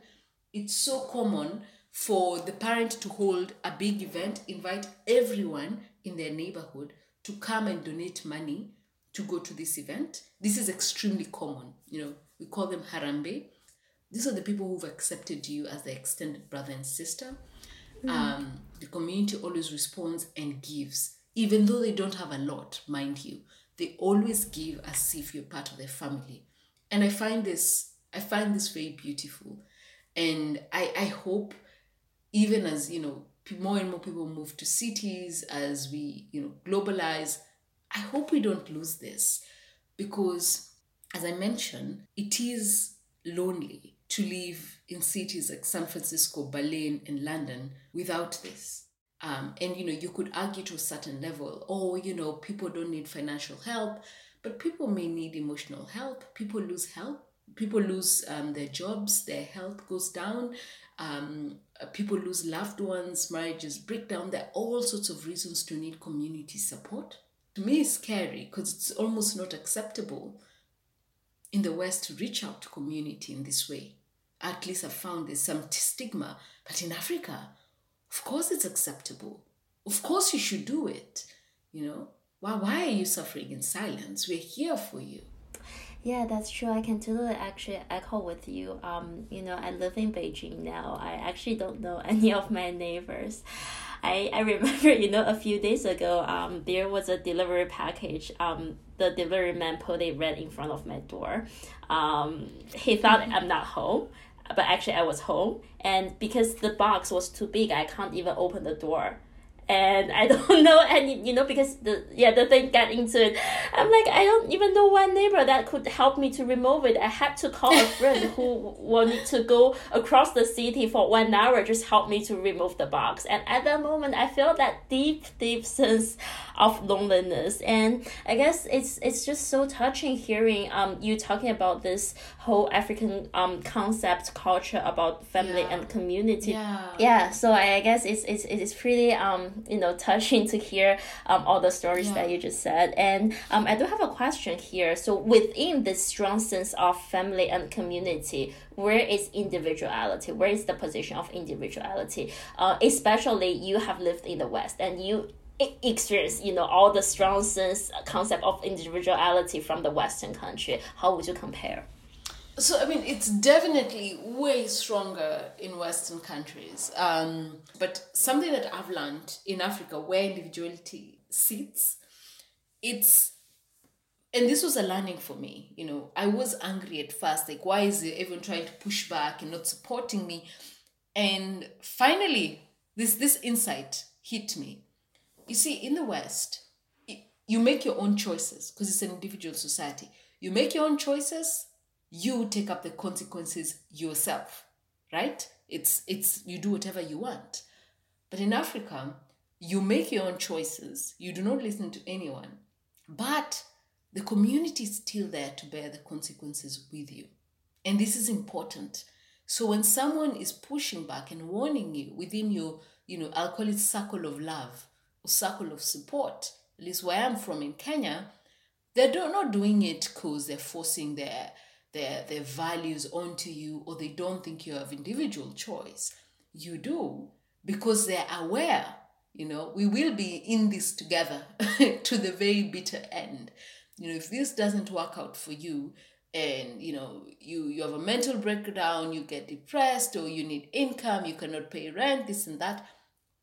it's so common for the parent to hold a big event, invite everyone in their neighborhood to come and donate money to go to this event. This is extremely common. You know, we call them harambee. These are the people who've accepted you as their extended brother and sister. Mm. Um, the community always responds and gives, even though they don't have a lot, mind you. They always give as if you're part of their family. And I find this I find this very beautiful and I, I hope even as you know more and more people move to cities as we you know globalize i hope we don't lose this because as i mentioned it is lonely to live in cities like san francisco berlin and london without this um, and you know you could argue to a certain level oh you know people don't need financial help but people may need emotional help. People lose help. People lose um, their jobs. Their health goes down. Um, uh, people lose loved ones. Marriages break down. There are all sorts of reasons to need community support. To me, it's scary because it's almost not acceptable in the West to reach out to community in this way. At least I've found there's some stigma. But in Africa, of course it's acceptable. Of course you should do it. You know, why, why are you suffering in silence? We're here for you. Yeah, that's true. I can totally actually echo with you. Um, you know, I live in Beijing now. I actually don't know any of my neighbors. I, I remember, you know, a few days ago, um, there was a delivery package. Um, the delivery man put it right in front of my door. Um, he thought I'm not home, but actually I was home. And because the box was too big, I can't even open the door and I don't know any you know because the yeah the thing got into it. I'm like I don't even know one neighbor that could help me to remove it. I had to call a friend who wanted to go across the city for one hour just help me to remove the box. And at that moment, I felt that deep deep sense of loneliness. And I guess it's it's just so touching hearing um you talking about this whole African um concept culture about family Yeah. and community. Yeah. Yeah, so I, I guess it's it's it's pretty um you know touching to hear um all the stories Yeah. that you just said. And um I do have a question here. So within this strong sense of family and community, where is individuality? Where is the position of individuality? Uh, especially you have lived in the West and you experience you know all the strong sense concept of individuality from the Western country. How would you compare? So, I mean, it's definitely way stronger in Western countries. Um, but something that I've learned in Africa, where individuality sits, it's, and this was a learning for me. You know, I was angry at first, like, why is everyone trying to push back and not supporting me? And finally, this this insight hit me. You see, in the West, you make your own choices because it's an individual society. You make your own choices, you take up the consequences yourself, right? It's it's you do whatever you want. But in Africa, you make your own choices. You do not listen to anyone. But the community is still there to bear the consequences with you. And this is important. So when someone is pushing back and warning you within your, you know, I'll call it circle of love or circle of support, at least where I'm from in Kenya, they're not doing it because they're forcing their, their, their values onto you or they don't think you have individual choice. You do because they're aware, you know, we will be in this together to the very bitter end. You know, if this doesn't work out for you, and you know you you have a mental breakdown you get depressed or you need income you cannot pay rent this and that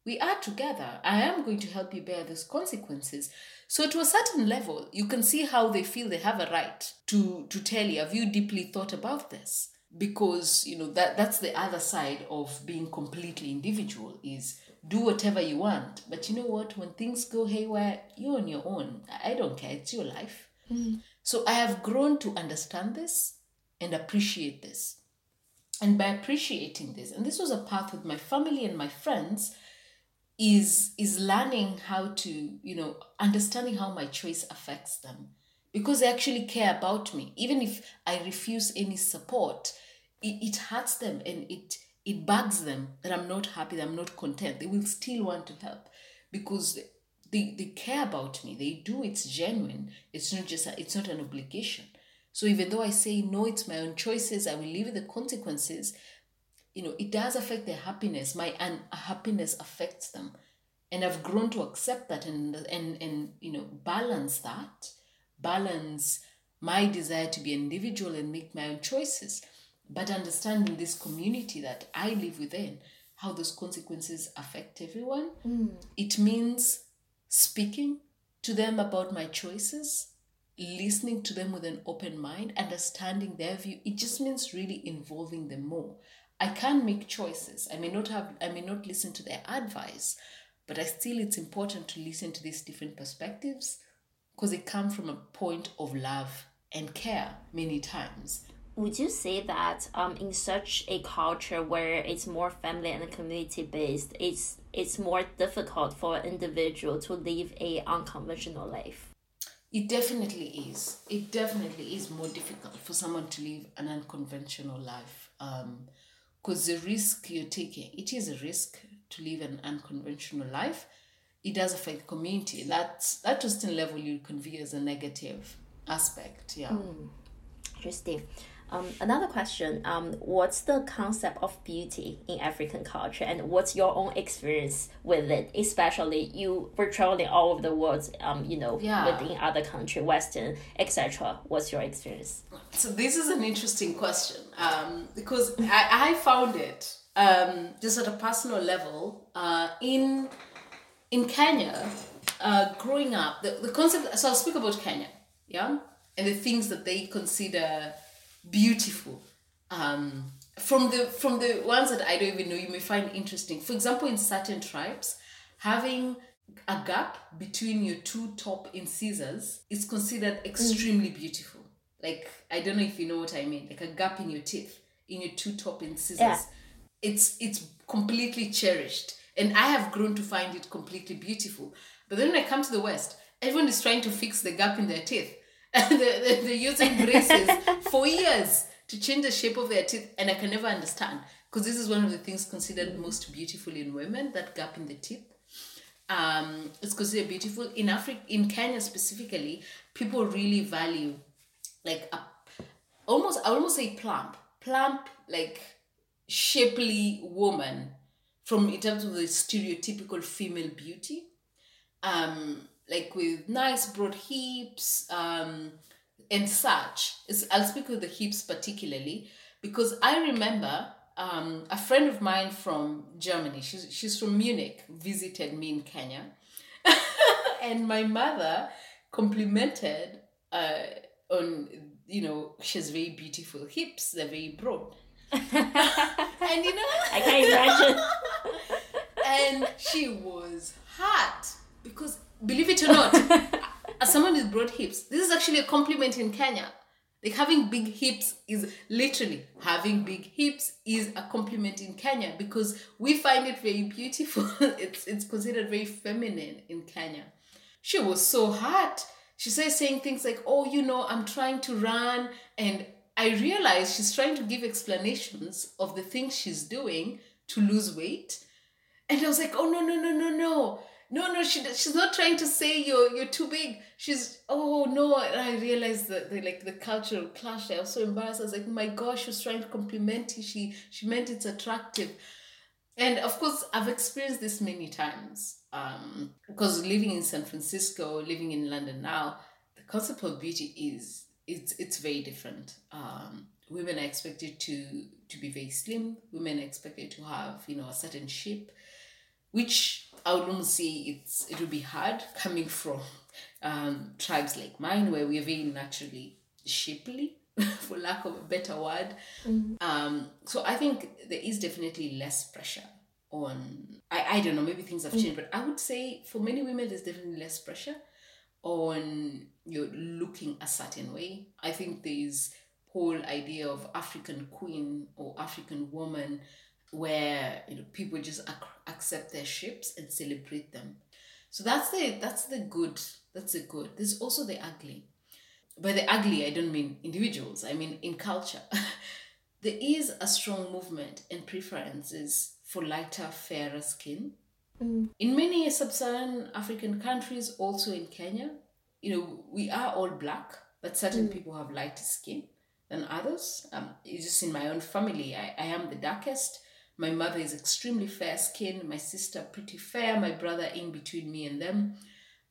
we are together. I am going to help you bear those consequences. So to a certain level you can see how they feel they have a right to to tell you. Have you deeply thought about this? Because you know that that's the other side of being completely individual is do whatever you want. But you know what? When things go haywire you're on your own. I I don't care. It's your life. Mm. So I have grown to understand this and appreciate this. And by appreciating this, and this was a path with my family and my friends, is is learning how to, you know, understanding how my choice affects them. Because they actually care about me. Even if I refuse any support, it, it hurts them and it it bugs them that I'm not happy, that I'm not content. They will still want to help because they, they care about me. They do. It's genuine. It's not just a, it's not an obligation. So even though I say no, it's my own choices. I will live with the consequences. You know, it does affect their happiness. My unhappiness affects them, and I've grown to accept that and and and you know balance that, balance my desire to be an individual and make my own choices, but understanding this community that I live within, how those consequences affect everyone. Mm. It means speaking to them about my choices, listening to them with an open mind, understanding their view. It just means really involving them more. I can make choices. I may not have I may not listen to their advice, but I still it's important to listen to these different perspectives because they come from a point of love and care many times. Would you say that um, in such a culture where it's more family and community based, it's it's more difficult for an individual to live a unconventional life? It definitely is. It definitely is more difficult for someone to live an unconventional life. Because the risk you're taking, it is a risk to live an unconventional life. It does affect the community. That's that to certain level you can view as a negative aspect. Yeah. Hmm. Interesting. Um, another question um, What's the concept of beauty in African culture, and what's your own experience with it? Especially you were traveling all over the world, um, you know, Yeah. within other country, Western, etc. What's your experience? So this is an interesting question um, because I, I found it um, just at a personal level uh, in in Kenya. Uh, growing up, the, the concept. So I'll speak about Kenya, yeah, and the things that they consider beautiful. Um, from the from the ones that I don't even know, you may find interesting. For example, in certain tribes, having a gap between your two top incisors is considered extremely beautiful. Like I don't know if you know what I mean. Like a gap in your teeth, in your two top incisors. Yeah. It's it's completely cherished, and I have grown to find it completely beautiful. But then when I come to the West, everyone is trying to fix the gap in their teeth, they're, they're, using braces for years to change the shape of their teeth, and I can never understand because this is one of the things considered most beautiful in women that gap in the teeth um, it's considered beautiful in Africa, in Kenya specifically. People really value like a almost I almost say plump, plump like shapely woman from in terms of the stereotypical female beauty. Um, like with nice broad hips, um, and such. It's, I'll speak with the hips particularly because I remember um, a friend of mine from Germany, she's, she's from Munich, visited me in Kenya. and my mother complimented uh, on, you know, she has very beautiful hips, they're very broad. and you know, I can't imagine. and she was hot because believe it or not as someone with broad hips this is actually a compliment in kenya. Like having big hips is literally having big hips is a compliment in kenya because we find it very beautiful. It's it's considered very feminine in kenya. She was so hot. She started saying things like oh you know i'm trying to run. And i realized she's trying to give explanations of the things she's doing to lose weight. And I was like, oh no no no no no no no she she's not trying to say you're you're too big. She's oh no. And I realized that the like the cultural clash. I was so embarrassed. I was like, my gosh, she was trying to compliment you. She she meant it's attractive. And of course, I've experienced this many times. Um, because living in San Francisco, living in London now, the concept of beauty is it's it's very different. Um, women are expected to to be very slim. Women are expected to have you know a certain shape, which I would almost say it's it would be hard coming from um, tribes like mine where we're very naturally shapely, for lack of a better word. Um, so I think there is definitely less pressure on. I, I don't know, maybe things have changed, but I would say for many women there's definitely less pressure on you looking a certain way. I think there's whole idea of African queen or African woman where you know people just ac- accept their shapes and celebrate them. So that's the that's the good. That's the good. There's also the ugly. By the ugly, I don't mean individuals. I mean in culture. there is a strong movement and preferences for lighter, fairer skin. In many sub-Saharan African countries, also in Kenya, you know, we are all black, but certain people have lighter skin than others. Um, it's just in my own family, I, I am the darkest. My mother is extremely fair skinned, my sister pretty fair, my brother in between me and them.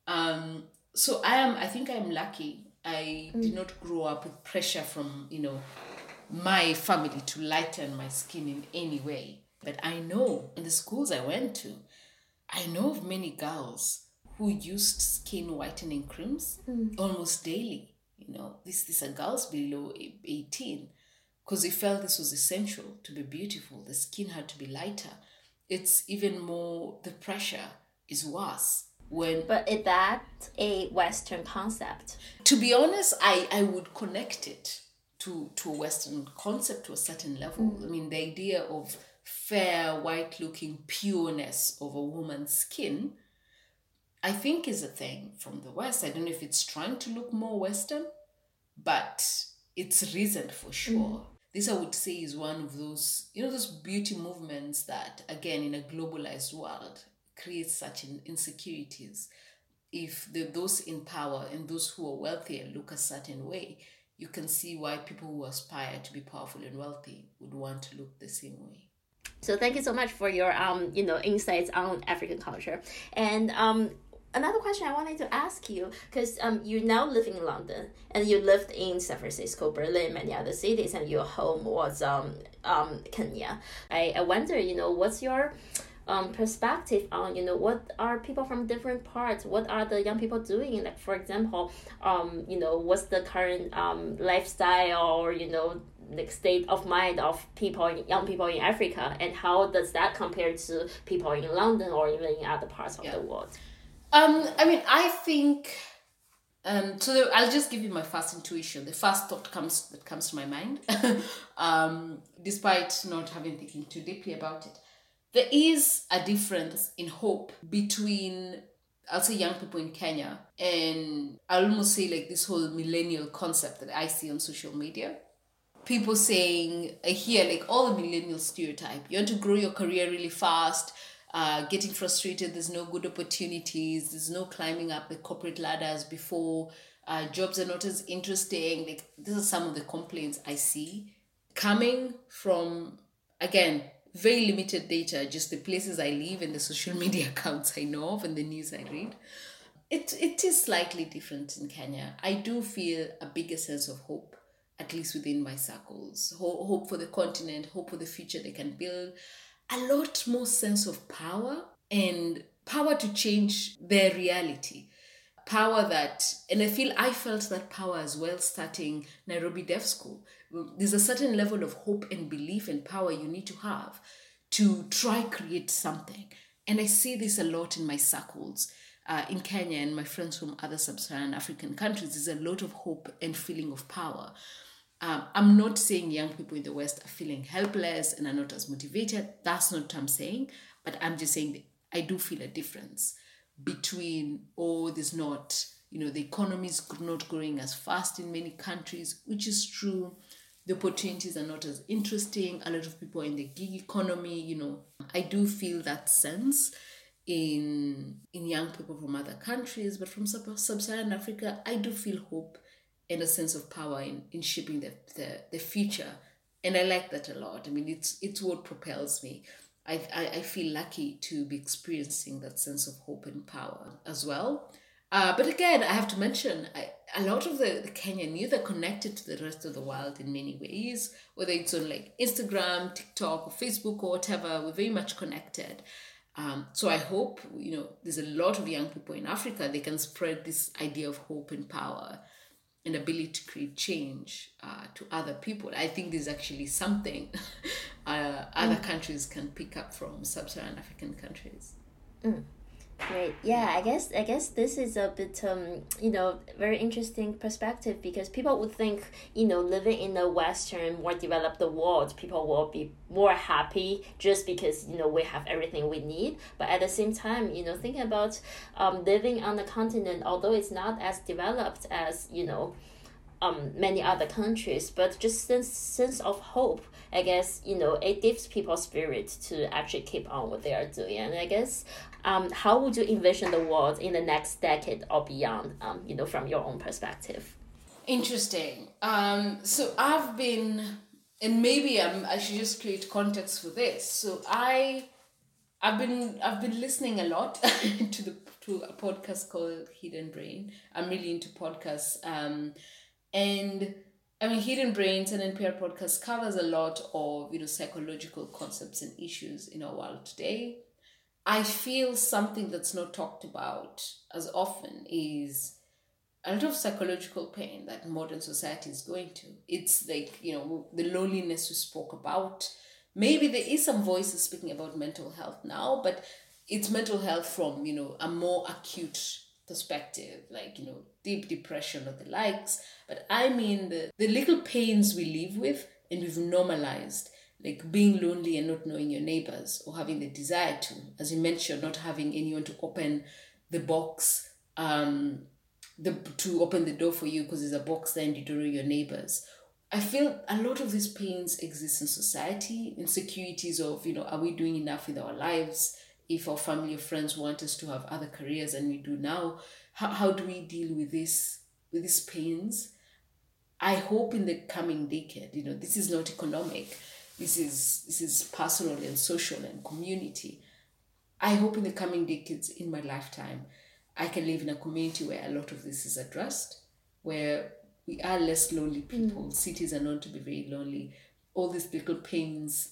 Um, so I am I think I'm lucky. I did not grow up with pressure from, you know, my family to lighten my skin in any way. But I know in the schools I went to, I know of many girls who used skin whitening creams almost daily. You know, this these are girls below e- 18 because he felt this was essential to be beautiful. The skin had to be lighter. It's even more, the pressure is worse when But is that a Western concept? to be honest, I, I would connect it to, to a Western concept to a certain level. I mean, the idea of fair, white looking pureness of a woman's skin, I think is a thing from the West. I don't know if it's trying to look more Western, but it's recent for sure. Mm. This, I would say, is one of those, you know, those beauty movements that, again, in a globalized world, creates such insecurities. If the, those in power and those who are wealthier look a certain way, you can see why people who aspire to be powerful and wealthy would want to look the same way. So thank you so much for your um you know insights on African culture. And um another question I wanted to ask you because um you now live in London and you lived in San Francisco, Berlin, many other cities, and your home was um um Kenya. I I wonder you know what's your um, perspective on you know what are people from different parts what are the young people doing like for example um, you know what's the current um, lifestyle or you know like state of mind of people young people in africa and how does that compare to people in london or even in other parts of yeah. the world um, i mean i think um, so the, I'll just give you my first intuition. The first thought comes that comes to my mind, um, despite not having thinking too deeply about it there is a difference in hope between I'll say young people in Kenya and I'll almost say like this whole millennial concept that I see on social media. People saying, I hear like all the millennial stereotype. You want to grow your career really fast, uh, getting frustrated, there's no good opportunities, there's no climbing up the corporate ladders before, uh, jobs are not as interesting. Like, these are some of the complaints I see coming from, again, very limited data, just the places I live and the social media accounts I know of and the news I read. It, it is slightly different in Kenya. I do feel a bigger sense of hope, at least within my circles. Hope for the continent, hope for the future they can build. A lot more sense of power and power to change their reality. Power that and i feel i felt that power as well starting Nairobi Dev School. There's a certain level of hope and belief and power you need to have to try create something. And i see this a lot in my circles. Uh, in kenya and my friends from other sub-saharan african countries there's a lot of hope and feeling of power um, i'm not saying young people in the west are feeling helpless and are not as motivated. That's not what i'm saying but i'm just saying i do feel a difference between oh there's not you know the economy is not growing as fast in many countries which is true. The opportunities are not as interesting. A lot of people are in the gig economy you know. I do feel that sense in in young people from other countries but from sub-saharan africa i do feel hope and a sense of power in in shaping the, the the future and i like that a lot i mean it's it's what propels me I, I, I feel lucky to be experiencing that sense of hope and power as well uh, but again, I have to mention, I, a lot of the, the Kenyan youth are connected to the rest of the world in many ways, whether it's on like Instagram, TikTok, or Facebook, or whatever. We're very much connected. Um, so I hope you know there's a lot of young people in Africa. They can spread this idea of hope and power and ability to create change uh, to other people. I think there's actually something uh, other mm. countries can pick up from sub-Saharan African countries. Mm. Great. Yeah, I guess I guess this is a bit um you know very interesting perspective because people would think you know living in a Western more developed world people will be more happy just because you know we have everything we need. But at the same time, you know thinking about um living on the continent, although it's not as developed as you know um many other countries, but just sense sense of hope I guess you know it gives people spirit to actually keep on what they are doing. And I guess, um, how would you envision the world in the next decade or beyond? Um, you know, from your own perspective. Interesting. Um, so I've been, and maybe I'm, I should just create context for this. So I, I've been, I've been listening a lot to the to a podcast called Hidden Brain. I'm really into podcasts. Um, and I mean, Hidden Brains and NPR podcast covers a lot of you know psychological concepts and issues in our world today. I feel something that's not talked about as often is a lot of psychological pain that modern society is going to. It's like you know the loneliness we spoke about. Maybe there is some voices speaking about mental health now, but it's mental health from you know a more acute perspective, like, you know, deep depression or the likes. But I mean the, the little pains we live with and we've normalized, like being lonely and not knowing your neighbors or having the desire to, as you mentioned, not having anyone to open the box um, the to open the door for you because there's a box there and you don't know your neighbors. I feel a lot of these pains exist in society, insecurities of, you know, are we doing enough with our lives? If our family or friends want us to have other careers than we do now, how, how do we deal with this with these pains? I hope in the coming decade, you know, this is not economic. This is this is personal and social and community. I hope in the coming decades in my lifetime I can live in a community where a lot of this is addressed, where we are less lonely people. Mm. Cities are known to be very lonely. All these little pains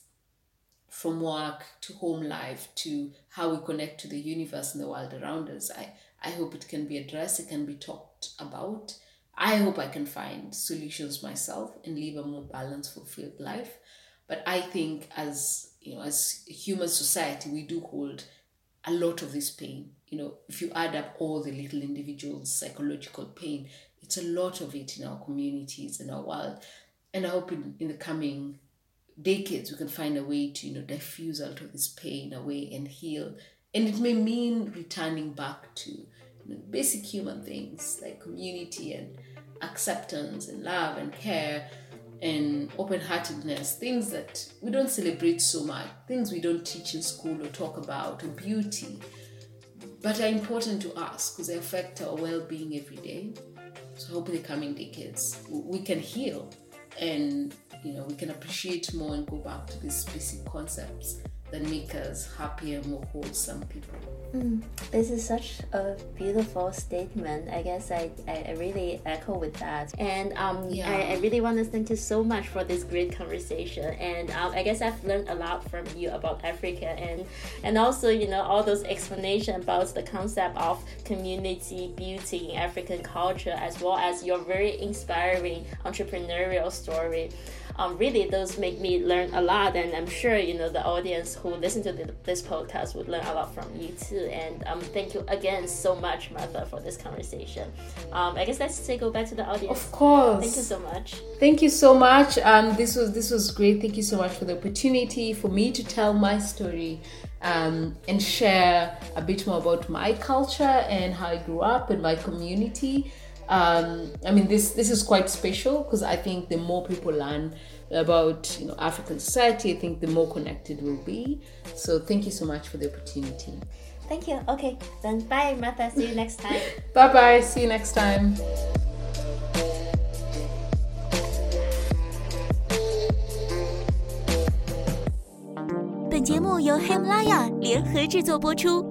from work to home life to how we connect to the universe and the world around us. I, I hope it can be addressed, it can be talked about. I hope I can find solutions myself and live a more balanced, fulfilled life. But I think as you know, as human society, we do hold a lot of this pain you know, if you add up all the little individuals' psychological pain, it's a lot of it in our communities in our world. And I hope in, in the coming decades we can find a way to, you know, diffuse out of this pain away and heal. And it may mean returning back to you know, basic human things like community and acceptance and love and care and open heartedness, things that we don't celebrate so much, things we don't teach in school or talk about, or beauty but are important to us because they affect our well-being every day. So hope in the coming decades we can heal and you know we can appreciate more and go back to these basic concepts that make us happier, more wholesome people. Mm, this is such a beautiful statement. I guess I, I really echo with that. And um, yeah. I, I really want to thank you so much for this great conversation. And um, I guess I've learned a lot from you about Africa and and also you know all those explanations about the concept of community beauty in African culture, as well as your very inspiring entrepreneurial story um, really those make me learn a lot and i'm sure you know the audience who listen to the, this podcast would learn a lot from you too. And um, thank you again so much martha for this conversation. Um, i guess let's take go back to the audience. Of course. Thank you so much. Thank you so much. Um, this was this was great. Thank you so much for the opportunity for me to tell my story um, and share a bit more about my culture and how I grew up and my community. Um, I mean, this this is quite special because I think the more people learn about you know African society, I think the more connected we'll be. So thank you so much for the opportunity. Thank you. Okay, then bye, Martha. See you next time. bye bye. See you next time. 本节目由喜马拉雅联合制作播出。